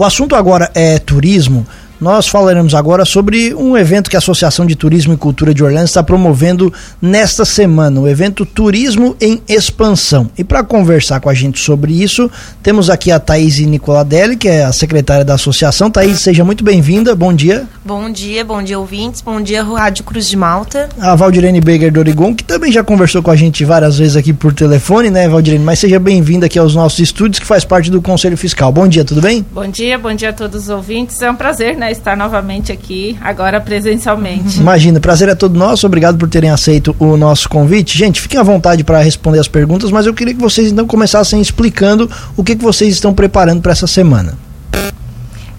O assunto agora é turismo. Nós falaremos agora sobre um evento que a Associação de Turismo e Cultura de Orlando está promovendo nesta semana, o evento Turismo em Expansão. E para conversar com a gente sobre isso, temos aqui a Thaís Nicoladelli, que é a secretária da associação. Thaís, seja muito bem-vinda, bom dia. Bom dia, bom dia ouvintes, bom dia Rádio Cruz de Malta. A Valdirene Beger do Origon, que também já conversou com a gente várias vezes aqui por telefone, né, Valdirene? Mas seja bem-vinda aqui aos nossos estúdios, que faz parte do Conselho Fiscal. Bom dia, tudo bem? Bom dia, bom dia a todos os ouvintes. É um prazer, né, estar novamente aqui, agora presencialmente. Imagina, prazer é todo nosso. Obrigado por terem aceito o nosso convite. Gente, fiquem à vontade para responder as perguntas, mas eu queria que vocês então começassem explicando o que, que vocês estão preparando para essa semana.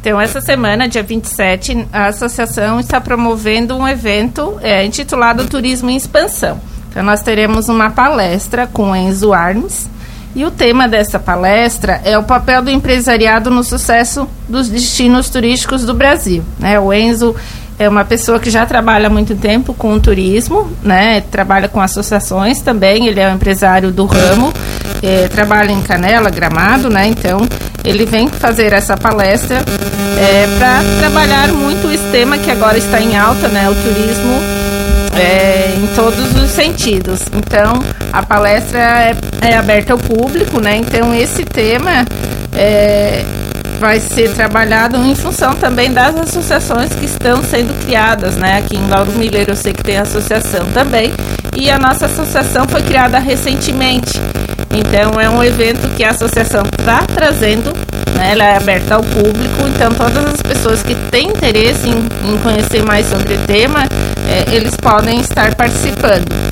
Então, essa semana, dia 27, a associação está promovendo um evento é, intitulado Turismo em Expansão. Então, nós teremos uma palestra com Enzo Armes, e o tema dessa palestra é o papel do empresariado no sucesso dos destinos turísticos do Brasil. Né? O Enzo é uma pessoa que já trabalha há muito tempo com turismo, né? trabalha com associações também, ele é um empresário do ramo, é, trabalha em Canela, Gramado, né? então ele vem fazer essa palestra é, para trabalhar muito esse tema que agora está em alta, né? o turismo é, em todos os sentidos. Então, a palestra é, é, aberta ao público, né? Então, esse tema é, vai ser trabalhado em função também das associações que estão sendo criadas, né? Aqui em Lauro Miller eu sei que tem associação também. E a nossa associação foi criada recentemente. Então é um evento que a associação está trazendo, né? ela é aberta ao público, então todas as pessoas que têm interesse em, em conhecer mais sobre o tema, é, eles podem estar participando.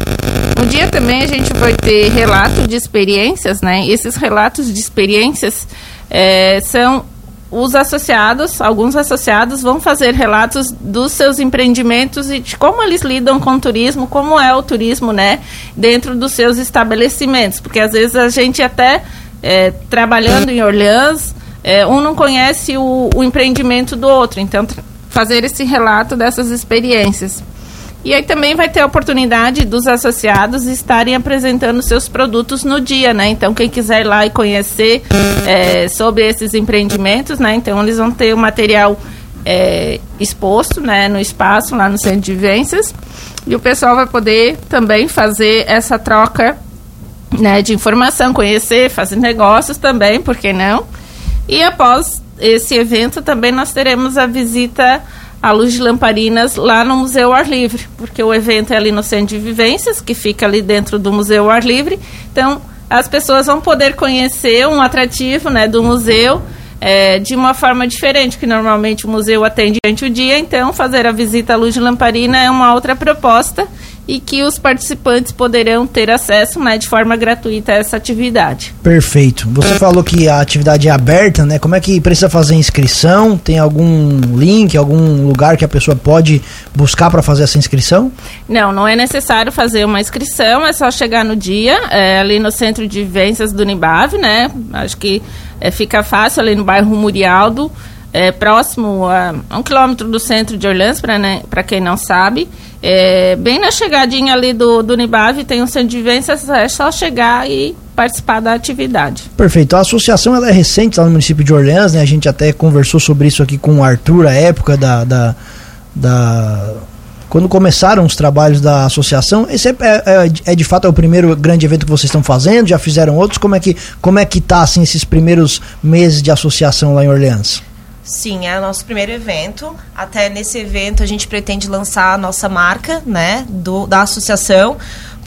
No dia também a gente vai ter relato de experiências, né? Esses relatos de experiências é, são os associados, alguns associados vão fazer relatos dos seus empreendimentos e de como eles lidam com o turismo, como é o turismo, né, dentro dos seus estabelecimentos, porque às vezes a gente até é, trabalhando em Orleans, é, um não conhece o, o empreendimento do outro, então fazer esse relato dessas experiências. E aí também vai ter a oportunidade dos associados estarem apresentando seus produtos no dia, né? Então, quem quiser ir lá e conhecer é, sobre esses empreendimentos, né? Então, eles vão ter o material é, exposto, né? No espaço, lá no centro de vivências. E o pessoal vai poder também fazer essa troca né, de informação, conhecer, fazer negócios também, por que não? E após esse evento também nós teremos a visita a luz de lamparinas lá no Museu Ar Livre, porque o evento é ali no Centro de Vivências, que fica ali dentro do Museu Ar Livre. Então, as pessoas vão poder conhecer um atrativo né, do museu é, de uma forma diferente, que normalmente o museu atende durante o dia, então fazer a visita à luz de lamparina é uma outra proposta e que os participantes poderão ter acesso né, de forma gratuita a essa atividade. Perfeito. Você falou que a atividade é aberta, né? Como é que precisa fazer inscrição? Tem algum link, algum lugar que a pessoa pode buscar para fazer essa inscrição? Não, não é necessário fazer uma inscrição, é só chegar no dia, é, ali no centro de vivências do Nibave, né? Acho que é, fica fácil ali no bairro Murialdo, é, próximo a, um quilômetro do centro de Orlando, para né, quem não sabe. É, bem na chegadinha ali do, do tem um centro de vivências, é só chegar e participar da atividade. Perfeito. A associação ela é recente lá no município de Orleans, né? A gente até conversou sobre isso aqui com o Arthur, a época da, da, da quando começaram os trabalhos da associação. Esse é, é, é, de fato é o primeiro grande evento que vocês estão fazendo? Já fizeram outros? Como é que como é que tá assim esses primeiros meses de associação lá em Orleans? Sim, é o nosso primeiro evento. Até nesse evento a gente pretende lançar a nossa marca, né, do, da associação,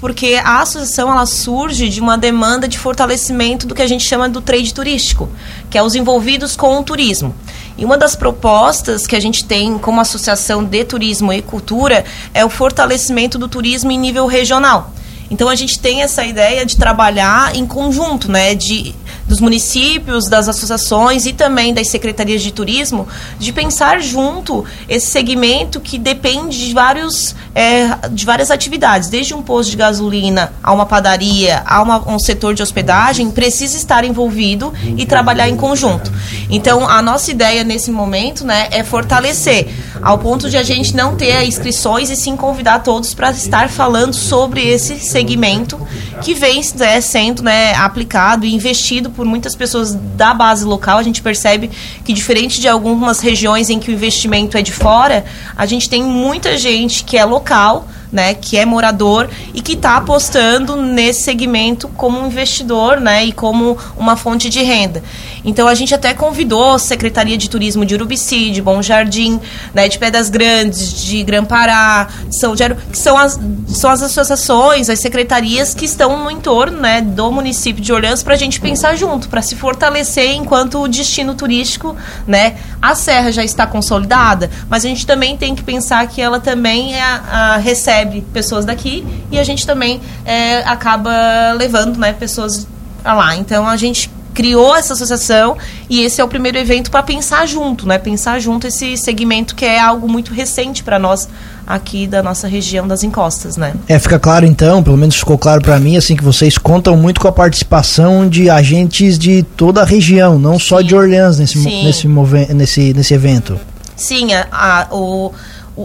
porque a associação ela surge de uma demanda de fortalecimento do que a gente chama do trade turístico, que é os envolvidos com o turismo. E uma das propostas que a gente tem como associação de turismo e cultura é o fortalecimento do turismo em nível regional. Então a gente tem essa ideia de trabalhar em conjunto, né, de dos municípios, das associações e também das secretarias de turismo, de pensar junto esse segmento que depende de, vários, é, de várias atividades, desde um posto de gasolina a uma padaria, a uma, um setor de hospedagem, precisa estar envolvido e trabalhar em conjunto. Então, a nossa ideia nesse momento né, é fortalecer, ao ponto de a gente não ter inscrições e sim convidar todos para estar falando sobre esse segmento que vem né, sendo né, aplicado e investido por muitas pessoas da base local. A gente percebe que, diferente de algumas regiões em que o investimento é de fora, a gente tem muita gente que é local né, que é morador e que está apostando nesse segmento como investidor, né, e como uma fonte de renda. Então a gente até convidou a Secretaria de Turismo de Urubici, de Bom Jardim, né, de Pedras Grandes, de Grã-Pará, São Gero, que são as, são as associações, as secretarias que estão no entorno, né, do município de Orleans para a gente pensar junto, para se fortalecer enquanto destino turístico, né. A Serra já está consolidada, mas a gente também tem que pensar que ela também é a, recebe pessoas daqui e a gente também é, acaba levando né, pessoas lá. Então a gente criou essa associação e esse é o primeiro evento para pensar junto, né? Pensar junto esse segmento que é algo muito recente para nós aqui da nossa região das encostas, né? É, fica claro então, pelo menos ficou claro para mim, assim que vocês contam muito com a participação de agentes de toda a região, não Sim. só de Orleans nesse nesse, nesse nesse evento. Sim, a, a o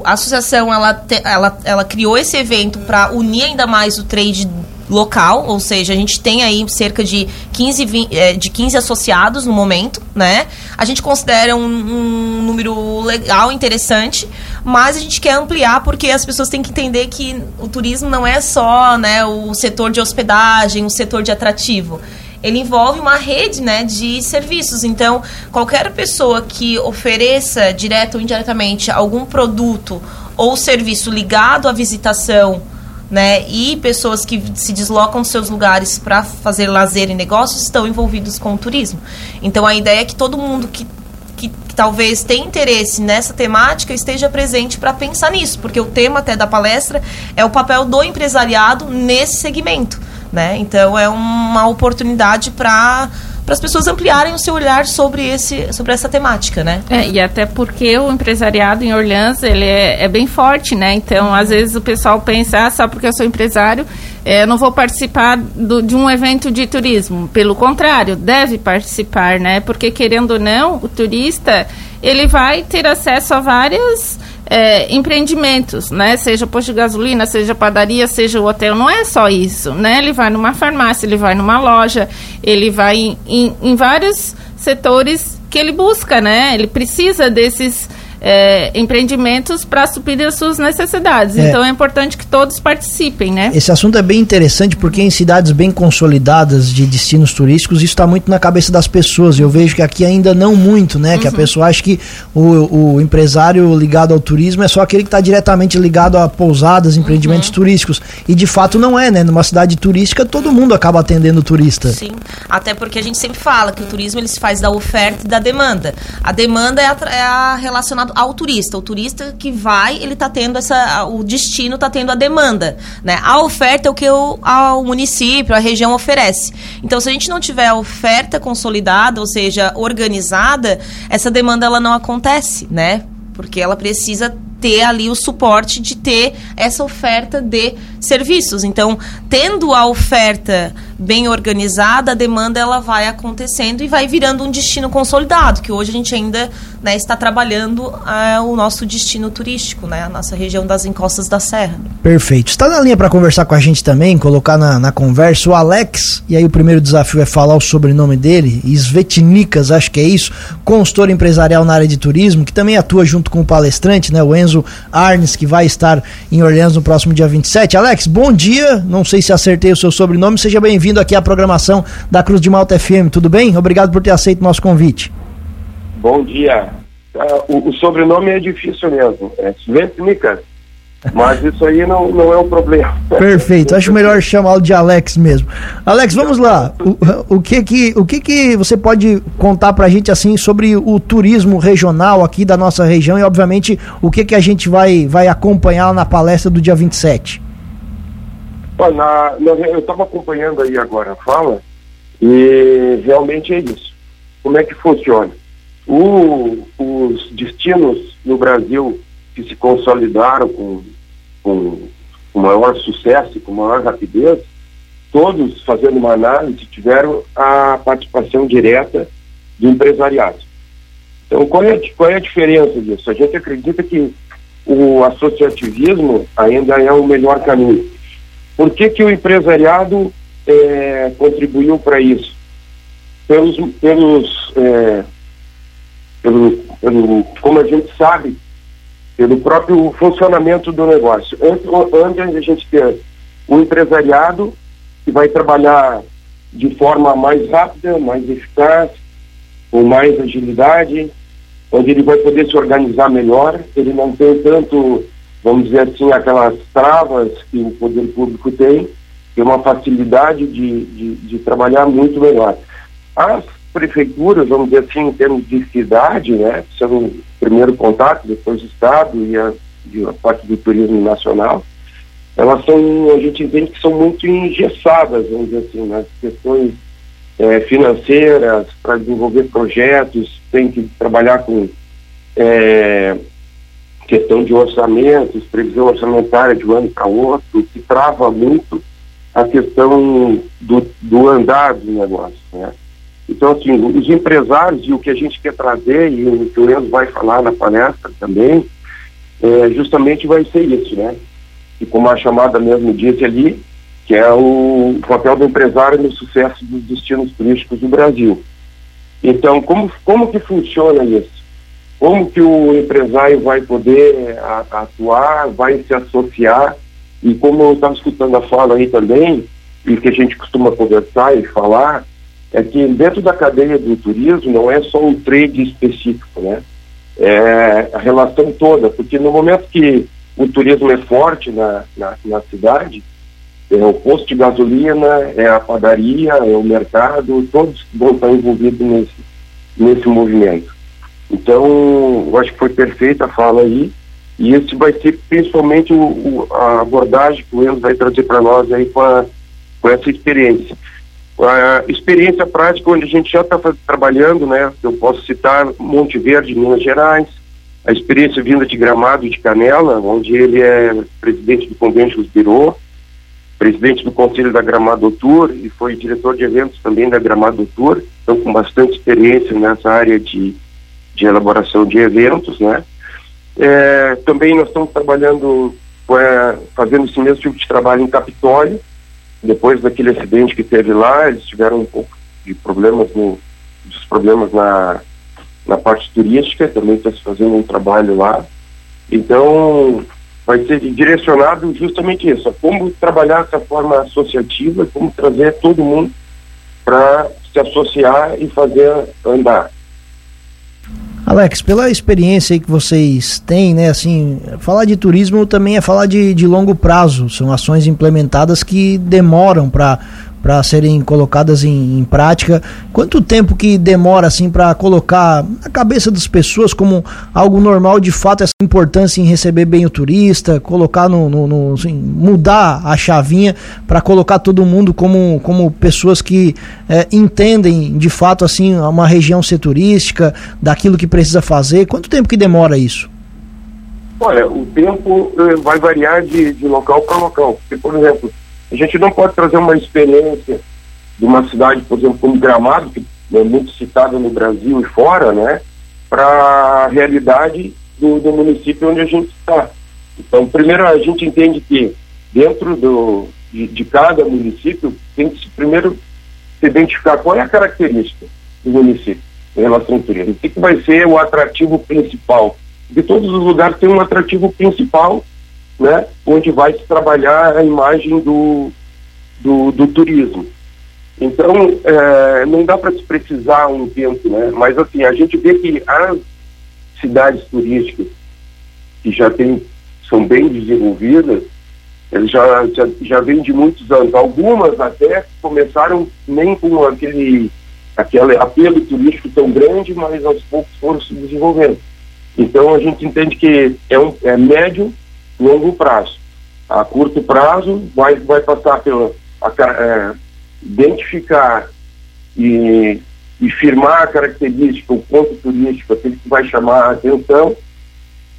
a associação ela, te, ela, ela criou esse evento para unir ainda mais o trade local, ou seja, a gente tem aí cerca de 15, 20, é, de 15 associados no momento, né? A gente considera um, um, número legal, interessante, mas a gente quer ampliar porque as pessoas têm que entender que o turismo não é só né, o setor de hospedagem, o setor de atrativo ele envolve uma rede né, de serviços. Então, qualquer pessoa que ofereça, direto ou indiretamente, algum produto ou serviço ligado à visitação, né, e pessoas que se deslocam dos seus lugares para fazer lazer e negócios estão envolvidos com o turismo. Então, a ideia é que todo mundo que que, que, talvez tenha interesse nessa temática esteja presente para pensar nisso, porque o tema até da palestra é o papel do empresariado nesse segmento. Né? Então é uma oportunidade para para as pessoas ampliarem o seu olhar sobre, esse, sobre essa temática, né? É, e até porque o empresariado em Orleans, ele é, é bem forte, né? Então, às vezes o pessoal pensa, ah, só porque eu sou empresário, é, eu não vou participar do, de um evento de turismo. Pelo contrário, deve participar, né? Porque, querendo ou não, o turista, ele vai ter acesso a várias é, empreendimentos, né? Seja posto de gasolina, seja padaria, seja o hotel, não é só isso, né? Ele vai numa farmácia, ele vai numa loja, ele vai em, em, em vários setores que ele busca, né? Ele precisa desses é, empreendimentos para suprir as suas necessidades. É. Então é importante que todos participem, né? Esse assunto é bem interessante porque em cidades bem consolidadas de destinos turísticos isso está muito na cabeça das pessoas. Eu vejo que aqui ainda não muito, né? Uhum. Que a uhum. pessoa acha que o, o empresário ligado ao turismo é só aquele que está diretamente ligado a pousadas, empreendimentos uhum. turísticos. E de fato não é, né? Numa cidade turística todo mundo acaba atendendo o turista. Sim, até porque a gente sempre fala que o turismo ele se faz da oferta e da demanda. A demanda é, a, é a relacionada ao turista. O turista que vai, ele está tendo essa. O destino está tendo a demanda. Né? A oferta é o que o, ao município, a região oferece. Então, se a gente não tiver a oferta consolidada, ou seja, organizada, essa demanda ela não acontece, né? Porque ela precisa ter ali o suporte de ter essa oferta de serviços. Então, tendo a oferta bem organizada, a demanda ela vai acontecendo e vai virando um destino consolidado, que hoje a gente ainda né, está trabalhando é, o nosso destino turístico, né, a nossa região das encostas da Serra. Perfeito. Está na linha para conversar com a gente também, colocar na, na, conversa o Alex, e aí o primeiro desafio é falar o sobrenome dele, Svetnikas, acho que é isso, consultor empresarial na área de turismo, que também atua junto com o palestrante, né, o Enzo Arnes, que vai estar em Orleans no próximo dia 27. Alex, bom dia, não sei se acertei o seu sobrenome, seja bem-vindo aqui à programação da Cruz de Malta FM. Tudo bem? Obrigado por ter aceito o nosso convite. Bom dia. Uh, o, o, sobrenome é difícil mesmo. É Sventnica. Mas isso aí não, não é um problema. Perfeito, acho melhor chamá-lo de Alex mesmo. Alex, vamos lá. O, o, que que, o que que você pode contar pra gente assim sobre o turismo regional aqui da nossa região e obviamente o que que a gente vai, vai acompanhar na palestra do dia 27? Olha, na, na, eu estava acompanhando aí agora a fala e realmente é isso. Como é que funciona? O, os destinos no Brasil que se consolidaram com, com, com maior sucesso, com maior rapidez, todos, fazendo uma análise, tiveram a participação direta do empresariado. Então, qual é, qual é a diferença disso? A gente acredita que o associativismo ainda é o melhor caminho por que, que o empresariado é, contribuiu para isso? Pelos, pelos é, pelo, pelo, como a gente sabe, pelo próprio funcionamento do negócio. Antes, antes a gente ter o empresariado que vai trabalhar de forma mais rápida, mais eficaz, com mais agilidade, onde ele vai poder se organizar melhor, ele não tem tanto, vamos dizer assim, aquelas travas que o poder público tem, tem uma facilidade de, de, de trabalhar muito melhor. As prefeituras, vamos dizer assim, em termos de cidade, né, sendo o primeiro contato, depois o Estado e a, e a parte do turismo nacional, elas são, a gente entende que são muito engessadas, vamos dizer assim, nas questões é, financeiras, para desenvolver projetos, tem que trabalhar com é, questão de orçamentos, previsão orçamentária de um ano para outro, que trava muito a questão do, do andar do negócio, né? Então, assim, os empresários e o que a gente quer trazer, e o que o Enzo vai falar na palestra também, é, justamente vai ser isso, né? E como a chamada mesmo disse ali, que é o papel do empresário no sucesso dos destinos turísticos do Brasil. Então, como, como que funciona isso? Como que o empresário vai poder a, atuar, vai se associar, e como eu estava escutando a fala aí também, e que a gente costuma conversar e falar, é que dentro da cadeia do turismo não é só um trade específico, né? É a relação toda, porque no momento que o turismo é forte na, na, na cidade, é o posto de gasolina, é a padaria, é o mercado, todos vão estar envolvidos nesse, nesse movimento. Então, eu acho que foi perfeita a fala aí, e esse vai ser principalmente o, o, a abordagem que o Enzo vai trazer para nós aí com, a, com essa experiência a experiência prática onde a gente já está trabalhando, né? Eu posso citar Monte Verde, Minas Gerais, a experiência vinda de Gramado de Canela, onde ele é presidente do Convênio dos Birô, presidente do Conselho da Gramado Tour e foi diretor de eventos também da Gramado Tour, então com bastante experiência nessa área de, de elaboração de eventos, né? É, também nós estamos trabalhando, é, fazendo esse mesmo tipo de trabalho em Capitólio, depois daquele acidente que teve lá, eles tiveram um pouco de problemas no, dos problemas na, na parte turística, também está se fazendo um trabalho lá. Então, vai ser direcionado justamente isso, como trabalhar essa forma associativa, como trazer todo mundo para se associar e fazer andar. Alex, pela experiência que vocês têm, né, assim, falar de turismo também é falar de, de longo prazo. São ações implementadas que demoram para para serem colocadas em, em, prática. Quanto tempo que demora assim para colocar na cabeça das pessoas como algo normal, de fato, essa importância em receber bem o turista, colocar no, no, no assim, mudar a chavinha para colocar todo mundo como, como pessoas que é, entendem de fato assim uma região ser turística, daquilo que precisa fazer. Quanto tempo que demora isso? Olha, o tempo eh, vai variar de, de local para local. Porque, por exemplo, a gente não pode trazer uma experiência de uma cidade, por exemplo, como Gramado, que é muito citada no Brasil e fora, né, para a realidade do, do, município onde a gente está. Então, primeiro a gente entende que dentro do, de, de, cada município tem que se primeiro se identificar qual é a característica do município em relação ao turismo. O que, que vai ser o atrativo principal? Porque todos os lugares têm um atrativo principal né, onde vai se trabalhar a imagem do, do, do turismo. Então, é, não dá para se precisar um tempo, né? Mas assim, a gente vê que as cidades turísticas que já tem, são bem desenvolvidas, eles já, já, já vêm de muitos anos. Algumas até começaram nem com aquele, aquele apelo turístico tão grande, mas aos poucos foram se desenvolvendo. Então a gente entende que é, um, é médio longo prazo. A curto prazo vai, vai passar pela a, é, identificar e, e firmar a característica, o ponto turístico, aquele que vai chamar a atenção,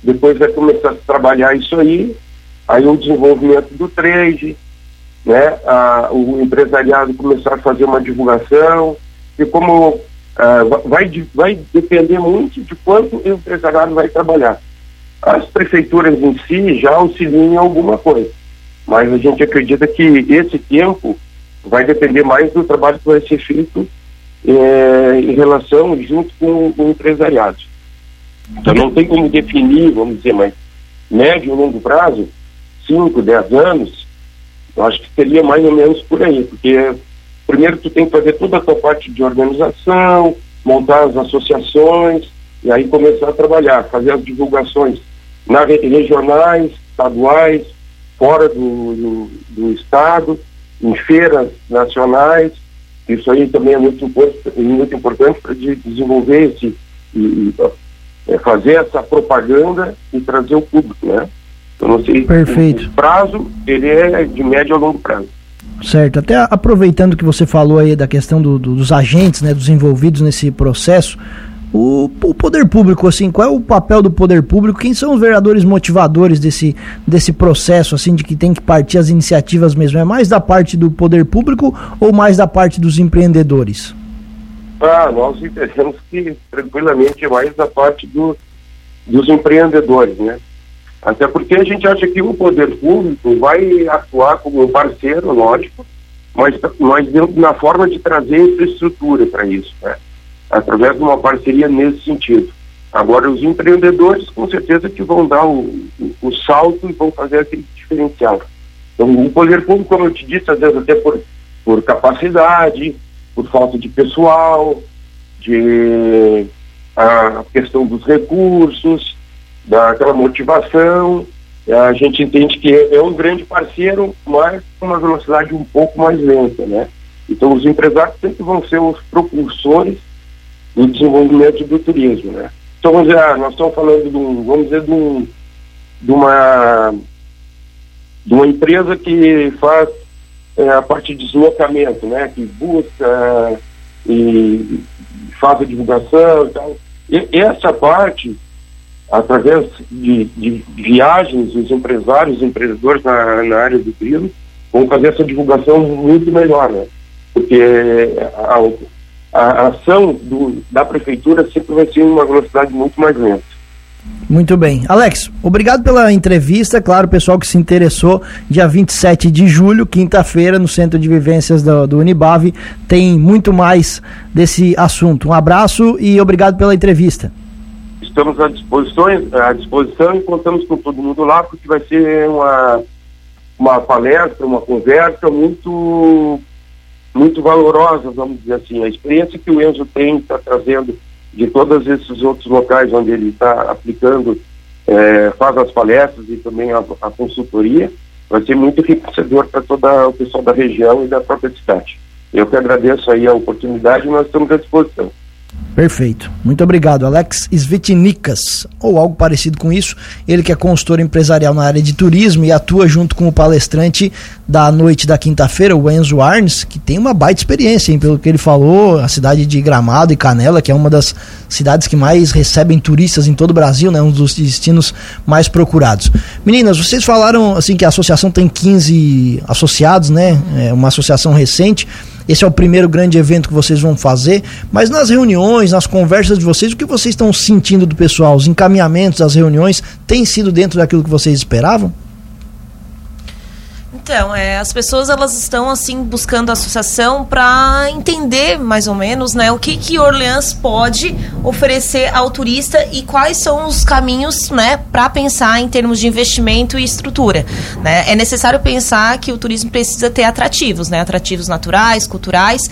depois vai começar a trabalhar isso aí, aí o desenvolvimento do trade, né, a, o empresariado começar a fazer uma divulgação, e como uh, vai, vai depender muito de quanto o empresariado vai trabalhar. As prefeituras em si já auxiliam em alguma coisa, mas a gente acredita que esse tempo vai depender mais do trabalho que vai ser feito é, em relação, junto com, o empresariado. Então não tem como definir, vamos dizer, mas médio e longo prazo, 5, 10 anos, eu acho que seria mais ou menos por aí, porque primeiro tu tem que fazer toda a tua parte de organização, montar as associações, e aí começar a trabalhar, fazer as divulgações na, regionais, estaduais, fora do, do, do estado, em feiras nacionais, isso aí também é muito, muito importante para de desenvolver esse, e, e é, fazer essa propaganda e trazer o público, né? Eu não sei. Perfeito. O prazo, ele é de médio a longo prazo. Certo. Até aproveitando que você falou aí da questão do, do, dos agentes, né, dos envolvidos nesse processo, o, o, poder público, assim, qual é o papel do poder público? Quem são os vereadores motivadores desse, desse processo, assim, de que tem que partir as iniciativas mesmo? É mais da parte do poder público ou mais da parte dos empreendedores? Ah, nós entendemos que tranquilamente é mais da parte do, dos empreendedores, né? Até porque a gente acha que o poder público vai atuar como um parceiro, lógico, mas, mas na forma de trazer infraestrutura para isso, né? Através de uma parceria nesse sentido. Agora, os empreendedores, com certeza, que vão dar o, o, o salto e vão fazer aquele diferencial. Então, o poder público, como eu te disse, às vezes até por, por capacidade, por falta de pessoal, de a questão dos recursos, daquela motivação, a gente entende que é um grande parceiro, mas com uma velocidade um pouco mais lenta, né? Então, os empresários sempre vão ser os propulsores do desenvolvimento do turismo, né? Então, dizer, ah, nós estamos falando de um, vamos dizer, de, um, de uma de uma empresa que faz é, a parte de deslocamento, né? Que busca e faz a divulgação e tal. E essa parte, através de, de viagens, os empresários, os empreendedores na, na área do turismo vão fazer essa divulgação muito melhor, né? Porque a, a ação do, da prefeitura sempre vai ser uma velocidade muito mais lenta. Muito bem. Alex, obrigado pela entrevista. Claro, pessoal que se interessou, dia 27 de julho, quinta-feira, no Centro de Vivências do, do Unibave, tem muito mais desse assunto. Um abraço e obrigado pela entrevista. Estamos à disposição, à disposição e contamos com todo mundo lá, porque vai ser uma, uma palestra, uma conversa muito muito valorosa, vamos dizer assim. A experiência que o Enzo tem, está trazendo de todos esses outros locais onde ele está aplicando, é, faz as palestras e também a, a consultoria, vai ser muito enriquecedor para todo o pessoal da região e da própria cidade. Eu que agradeço aí a oportunidade e nós estamos à disposição. Perfeito. Muito obrigado, Alex Svetnikas, ou algo parecido com isso. Ele que é consultor empresarial na área de turismo e atua junto com o palestrante da noite da quinta-feira, o Enzo Arnes, que tem uma baita experiência, hein, pelo que ele falou, a cidade de Gramado e Canela, que é uma das cidades que mais recebem turistas em todo o Brasil, né, um dos destinos mais procurados. Meninas, vocês falaram assim que a associação tem 15 associados, né? É uma associação recente. Esse é o primeiro grande evento que vocês vão fazer, mas nas reuniões, nas conversas de vocês, o que vocês estão sentindo do pessoal? Os encaminhamentos das reuniões têm sido dentro daquilo que vocês esperavam? Então, é, as pessoas elas estão assim buscando a associação para entender mais ou menos, né, o que que Orleans pode oferecer ao turista e quais são os caminhos, né, para pensar em termos de investimento e estrutura, né? É necessário pensar que o turismo precisa ter atrativos, né, atrativos naturais, culturais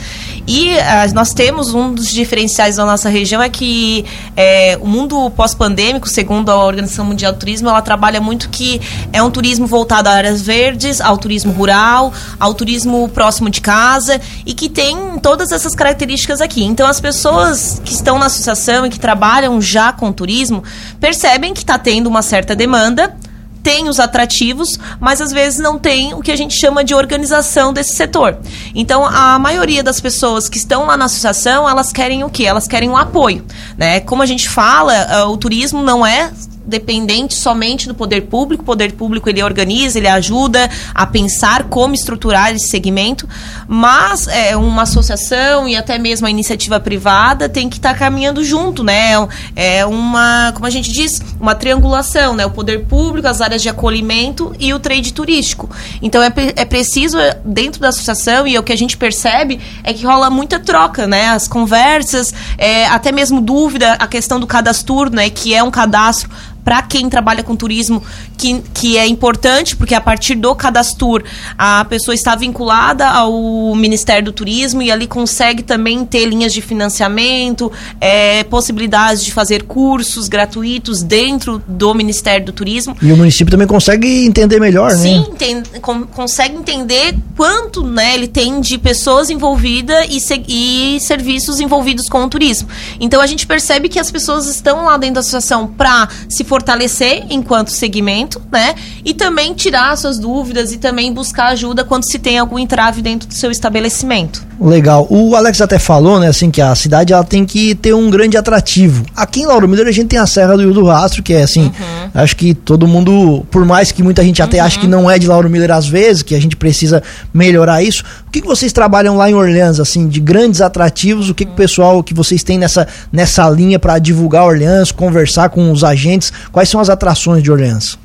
e uh, nós temos um dos diferenciais da nossa região é que é, o mundo pós-pandêmico, segundo a Organização Mundial do Turismo, ela trabalha muito que é um turismo voltado a áreas verdes, ao turismo rural, ao turismo próximo de casa e que tem todas essas características aqui. Então, as pessoas que estão na associação e que trabalham já com turismo percebem que está tendo uma certa demanda tem os atrativos, mas às vezes não tem o que a gente chama de organização desse setor. Então, a maioria das pessoas que estão lá na associação, elas querem o quê? Elas querem um apoio, né? Como a gente fala, uh, o turismo não é dependente somente do poder público. O poder público ele organiza, ele ajuda a pensar como estruturar esse segmento, mas é, uma associação e até mesmo a iniciativa privada tem que estar tá caminhando junto, né? É uma, como a gente diz, uma triangulação, né? O poder público, as áreas de acolhimento e o trade turístico. Então é, é preciso dentro da associação e o que a gente percebe é que rola muita troca, né? As conversas, é, até mesmo dúvida, a questão do cadastro, né? Que é um cadastro para quem trabalha com turismo que, que é importante, porque a partir do cadastro a pessoa está vinculada ao Ministério do Turismo e ali consegue também ter linhas de financiamento, é, possibilidades de fazer cursos gratuitos dentro do Ministério do Turismo. E o município também consegue entender melhor, Sim, né? Sim, entende, consegue entender quanto né, ele tem de pessoas envolvidas e, e serviços envolvidos com o turismo. Então a gente percebe que as pessoas estão lá dentro da associação para se formar fortalecer enquanto segmento, né? E também tirar suas dúvidas e também buscar ajuda quando se tem algum entrave dentro do seu estabelecimento. Legal. O Alex até falou, né, assim, que a cidade ela tem que ter um grande atrativo. Aqui em Lauro Miller a gente tem a Serra do Rio do Rastro, que é assim, uhum. acho que todo mundo, por mais que muita gente até uhum. ache que não é de Lauro Miller às vezes, que a gente precisa melhorar isso. O que, que vocês trabalham lá em Orleans, assim, de grandes atrativos? O que, que o pessoal que vocês têm nessa, nessa linha para divulgar Orleans, conversar com os agentes? Quais são as atrações de Orleans?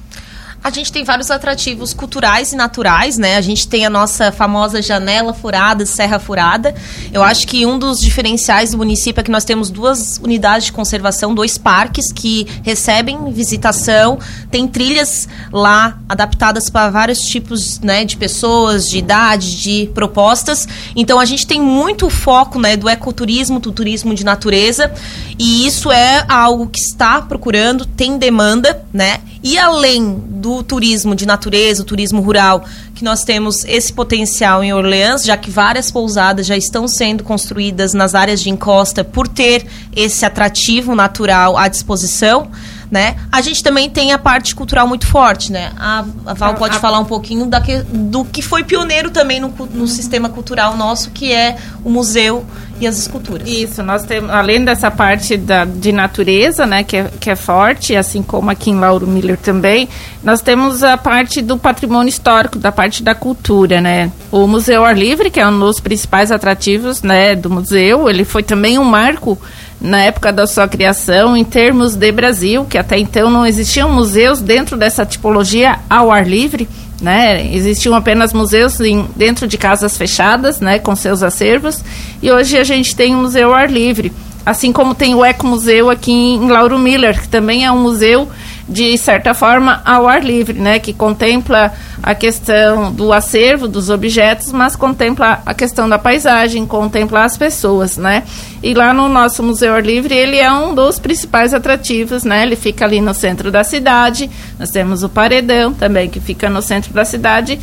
A gente tem vários atrativos culturais e naturais, né? A gente tem a nossa famosa janela furada, Serra Furada. Eu acho que um dos diferenciais do município é que nós temos duas unidades de conservação, dois parques que recebem visitação. Tem trilhas lá adaptadas para vários tipos né, de pessoas, de idade, de propostas. Então a gente tem muito foco né, do ecoturismo, do turismo de natureza. E isso é algo que está procurando, tem demanda, né? E além do turismo de natureza, o turismo rural, que nós temos esse potencial em Orleans, já que várias pousadas já estão sendo construídas nas áreas de encosta por ter esse atrativo natural à disposição né? A gente também tem a parte cultural muito forte, né? A, a Val pode a, falar um pouquinho da que, do que foi pioneiro também no, no sistema cultural nosso, que é o museu e as esculturas. Isso, nós temos, além dessa parte da, de natureza, né, que é, que é forte, assim como aqui em Lauro Miller também, nós temos a parte do patrimônio histórico, da parte da cultura, né? O Museu Ar Livre, que é um dos principais atrativos, né, do museu, ele foi também um marco na época da sua criação, em termos de Brasil, que até então não existiam museus dentro dessa tipologia ao ar livre, né? Existiam apenas museus em, dentro de casas fechadas, né, com seus acervos, e hoje a gente tem um museu ao ar livre, assim como tem o Eco Museu aqui em Lauro Miller, que também é um museu de certa forma, ao ar livre, né, que contempla a questão do acervo dos objetos, mas contempla a questão da paisagem, contempla as pessoas, né? E lá no nosso Museu Ar Livre, ele é um dos principais atrativos, né? Ele fica ali no centro da cidade. Nós temos o Paredão também, que fica no centro da cidade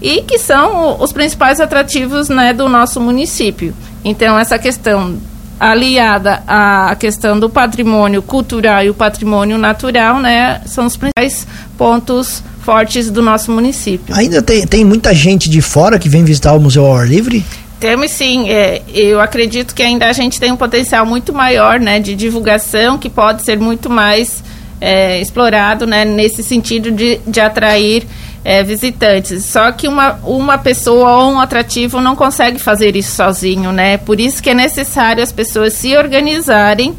e que são os principais atrativos, né, do nosso município. Então, essa questão aliada à questão do patrimônio cultural e o patrimônio natural, né, são os principais pontos fortes do nosso município. Ainda tem, tem muita gente de fora que vem visitar o Museu ao Ar Livre? Temos sim, é, eu acredito que ainda a gente tem um potencial muito maior né, de divulgação que pode ser muito mais é, explorado né, nesse sentido de, de atrair é, visitantes. Só que uma, uma pessoa ou um atrativo não consegue fazer isso sozinho, né? Por isso que é necessário as pessoas se organizarem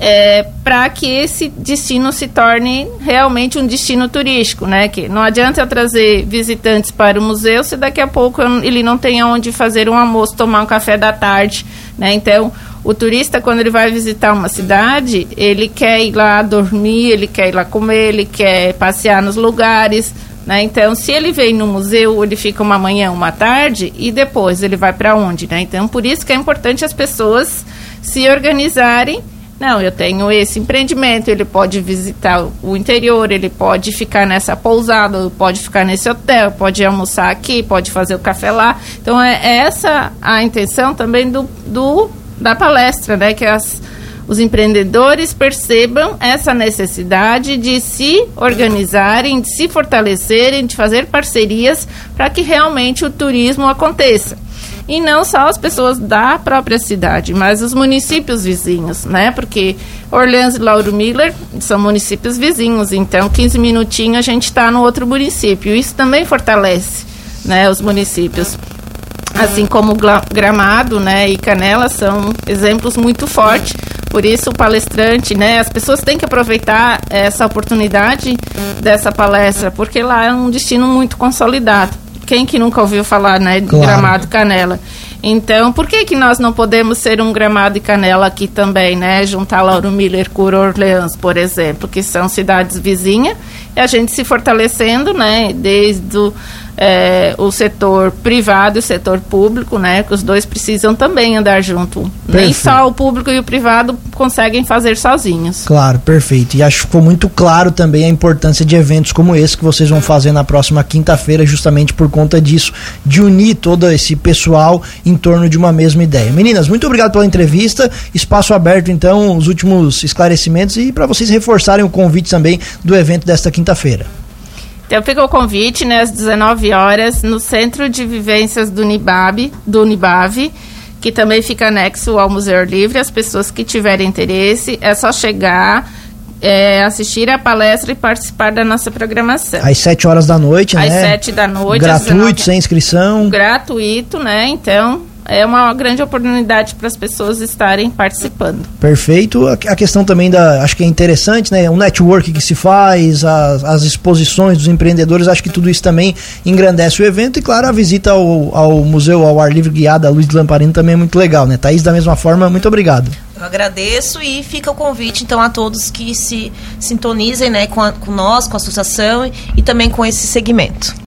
é, para que esse destino se torne realmente um destino turístico, né? Que não adianta eu trazer visitantes para o museu se daqui a pouco eu, ele não tem onde fazer um almoço, tomar um café da tarde, né? Então o turista, quando ele vai visitar uma cidade, ele quer ir lá dormir, ele quer ir lá comer, ele quer passear nos lugares. Né? Então, se ele vem no museu, ele fica uma manhã, uma tarde e depois ele vai para onde? Né? Então, por isso que é importante as pessoas se organizarem. Não, eu tenho esse empreendimento, ele pode visitar o interior, ele pode ficar nessa pousada, pode ficar nesse hotel, pode almoçar aqui, pode fazer o café lá. Então, é, essa a intenção também do, do da palestra, né? Que as, os empreendedores percebam essa necessidade de se organizarem, de se fortalecerem, de fazer parcerias para que realmente o turismo aconteça. E não só as pessoas da própria cidade, mas os municípios vizinhos, né? Porque Orleans e Lauro Miller são municípios vizinhos, então 15 minutinhos a gente está no outro município. Isso também fortalece né, os municípios assim como Gramado, né, e Canela são exemplos muito fortes. Por isso o palestrante, né, as pessoas têm que aproveitar essa oportunidade dessa palestra, porque lá é um destino muito consolidado. Quem que nunca ouviu falar, né, de claro. Gramado e Canela? Então, por que que nós não podemos ser um Gramado e Canela aqui também, né? Juntar Lauro Miller com Orleans, por exemplo, que são cidades vizinhas, e a gente se fortalecendo, né, desde o é, o setor privado e o setor público, né? Que os dois precisam também andar junto. Perfeito. Nem só o público e o privado conseguem fazer sozinhos. Claro, perfeito. E acho que ficou muito claro também a importância de eventos como esse que vocês vão fazer na próxima quinta-feira, justamente por conta disso, de unir todo esse pessoal em torno de uma mesma ideia. Meninas, muito obrigado pela entrevista. Espaço aberto, então, os últimos esclarecimentos e para vocês reforçarem o convite também do evento desta quinta-feira. Então fica o convite, né, às 19 horas, no Centro de Vivências do Nibab, do Nibave, que também fica anexo ao Museu Livre. As pessoas que tiverem interesse, é só chegar, é, assistir a palestra e participar da nossa programação. Às 7 horas da noite, às né? Às 7 da noite. Gratuito, 19... sem inscrição. Gratuito, né? Então, é uma grande oportunidade para as pessoas estarem participando. Perfeito. A, questão também da, acho que é interessante, né? O network que se faz, as, as exposições dos empreendedores, acho que tudo isso também engrandece o evento e, claro, a visita ao, ao Museu ao Ar Livre guiada a Luiz de Lamparino também é muito legal, né? Thaís, da mesma forma, muito obrigado. Eu agradeço e fica o convite, então, a todos que se sintonizem né, com, a, com nós, com a associação e, e também com esse segmento.